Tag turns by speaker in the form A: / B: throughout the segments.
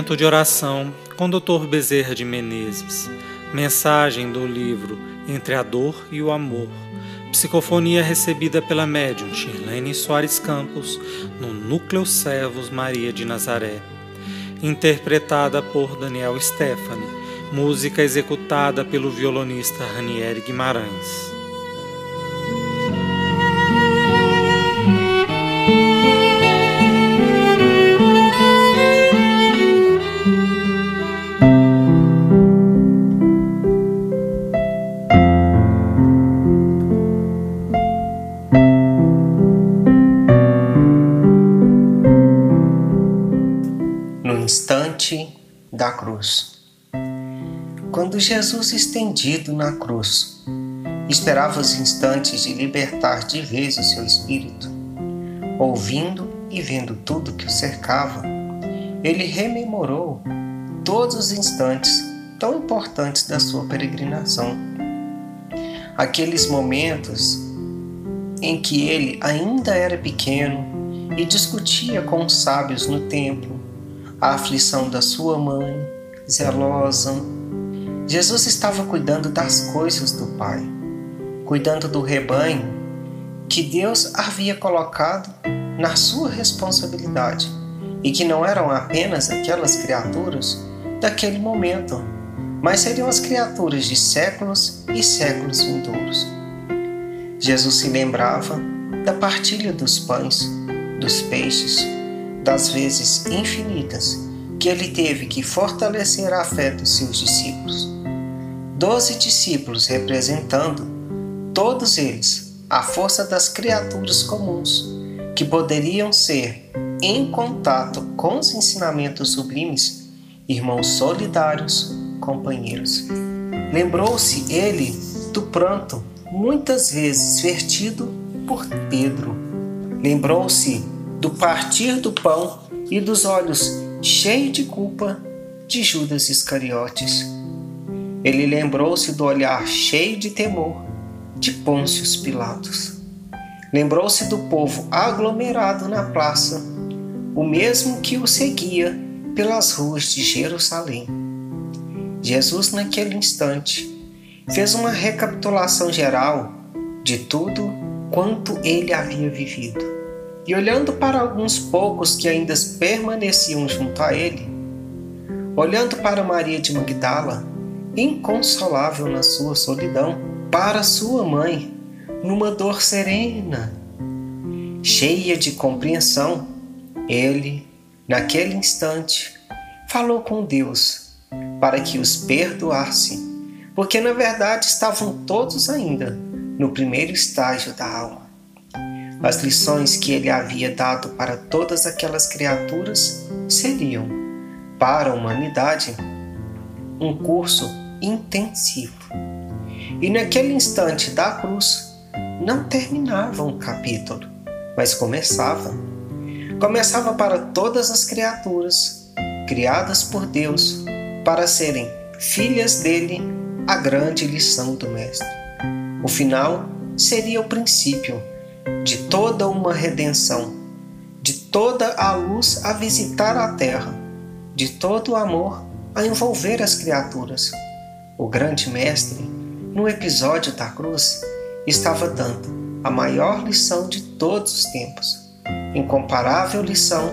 A: Momento de oração com Dr. Bezerra de Menezes. Mensagem do livro Entre a Dor e o Amor. Psicofonia recebida pela médium Shirlene Soares Campos no Núcleo Servos Maria de Nazaré. Interpretada por Daniel Stephanie. Música executada pelo violonista Ranieri Guimarães.
B: Da cruz. Quando Jesus estendido na cruz esperava os instantes de libertar de vez o seu espírito, ouvindo e vendo tudo que o cercava, ele rememorou todos os instantes tão importantes da sua peregrinação. Aqueles momentos em que ele ainda era pequeno e discutia com os sábios no templo a aflição da sua mãe, zelosa. Jesus estava cuidando das coisas do Pai, cuidando do rebanho que Deus havia colocado na sua responsabilidade e que não eram apenas aquelas criaturas daquele momento, mas seriam as criaturas de séculos e séculos vindouros. Jesus se lembrava da partilha dos pães, dos peixes, das vezes infinitas que ele teve que fortalecer a fé dos seus discípulos. Doze discípulos representando, todos eles, a força das criaturas comuns, que poderiam ser, em contato com os ensinamentos sublimes, irmãos solidários, companheiros. Lembrou-se ele do pranto, muitas vezes vertido por Pedro. Lembrou-se do partir do pão e dos olhos cheios de culpa de Judas Iscariotes. Ele lembrou-se do olhar cheio de temor de Pôncio Pilatos. Lembrou-se do povo aglomerado na praça, o mesmo que o seguia pelas ruas de Jerusalém. Jesus, naquele instante, fez uma recapitulação geral de tudo quanto ele havia vivido e olhando para alguns poucos que ainda permaneciam junto a ele, olhando para Maria de Magdala, inconsolável na sua solidão, para sua mãe, numa dor serena, cheia de compreensão, ele, naquele instante, falou com Deus para que os perdoasse, porque na verdade estavam todos ainda no primeiro estágio da alma. As lições que ele havia dado para todas aquelas criaturas seriam, para a humanidade, um curso intensivo. E naquele instante da cruz, não terminava um capítulo, mas começava. Começava para todas as criaturas, criadas por Deus, para serem filhas dele, a grande lição do Mestre. O final seria o princípio de toda uma redenção, de toda a luz a visitar a terra, de todo o amor a envolver as criaturas. O grande mestre, no episódio da cruz, estava dando a maior lição de todos os tempos, incomparável lição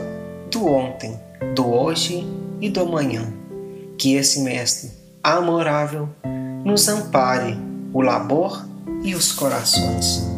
B: do ontem, do hoje e do amanhã. Que esse mestre amorável nos ampare o labor e os corações.